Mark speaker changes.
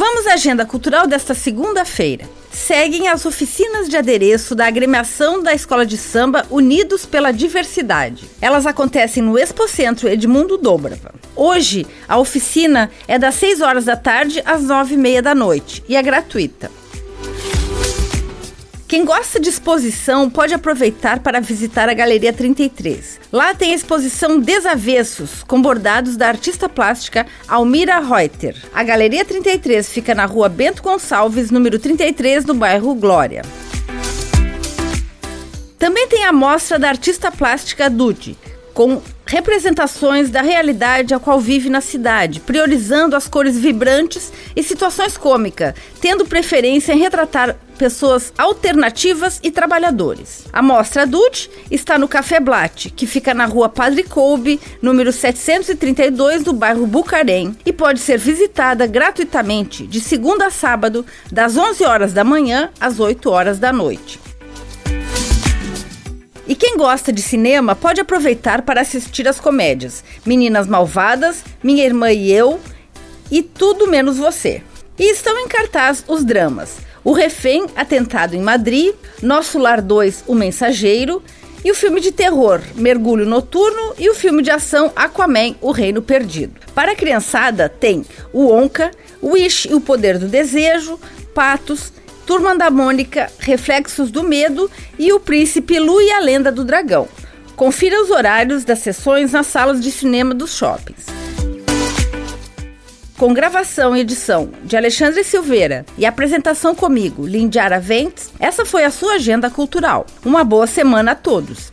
Speaker 1: Vamos à agenda cultural desta segunda-feira. Seguem as oficinas de adereço da agremiação da Escola de Samba Unidos pela Diversidade. Elas acontecem no Expocentro Edmundo Dobrava. Hoje, a oficina é das 6 horas da tarde às 9 e meia da noite e é gratuita. Quem gosta de exposição pode aproveitar para visitar a Galeria 33. Lá tem a exposição Desavessos, com bordados da artista plástica Almira Reuter. A Galeria 33 fica na rua Bento Gonçalves, número 33, no bairro Glória. Também tem a mostra da artista plástica Dude, com representações da realidade a qual vive na cidade, priorizando as cores vibrantes e situações cômicas, tendo preferência em retratar pessoas alternativas e trabalhadores. A mostra Dutch está no Café Blatt, que fica na rua Padre Coube, número 732, do bairro Bucarém, e pode ser visitada gratuitamente de segunda a sábado, das 11 horas da manhã às 8 horas da noite. E quem gosta de cinema pode aproveitar para assistir as comédias Meninas Malvadas, Minha Irmã e Eu e Tudo Menos Você. E estão em cartaz os dramas O Refém, Atentado em Madrid, Nosso Lar 2, O Mensageiro e o filme de terror Mergulho Noturno e o filme de ação Aquaman, O Reino Perdido. Para a criançada tem o Onca, Wish e o Poder do Desejo, Patos, Turma da Mônica, Reflexos do Medo e O Príncipe Lu e a Lenda do Dragão. Confira os horários das sessões nas salas de cinema dos shoppings. Com gravação e edição de Alexandre Silveira e apresentação comigo, Lindiara Ventes, essa foi a sua agenda cultural. Uma boa semana a todos.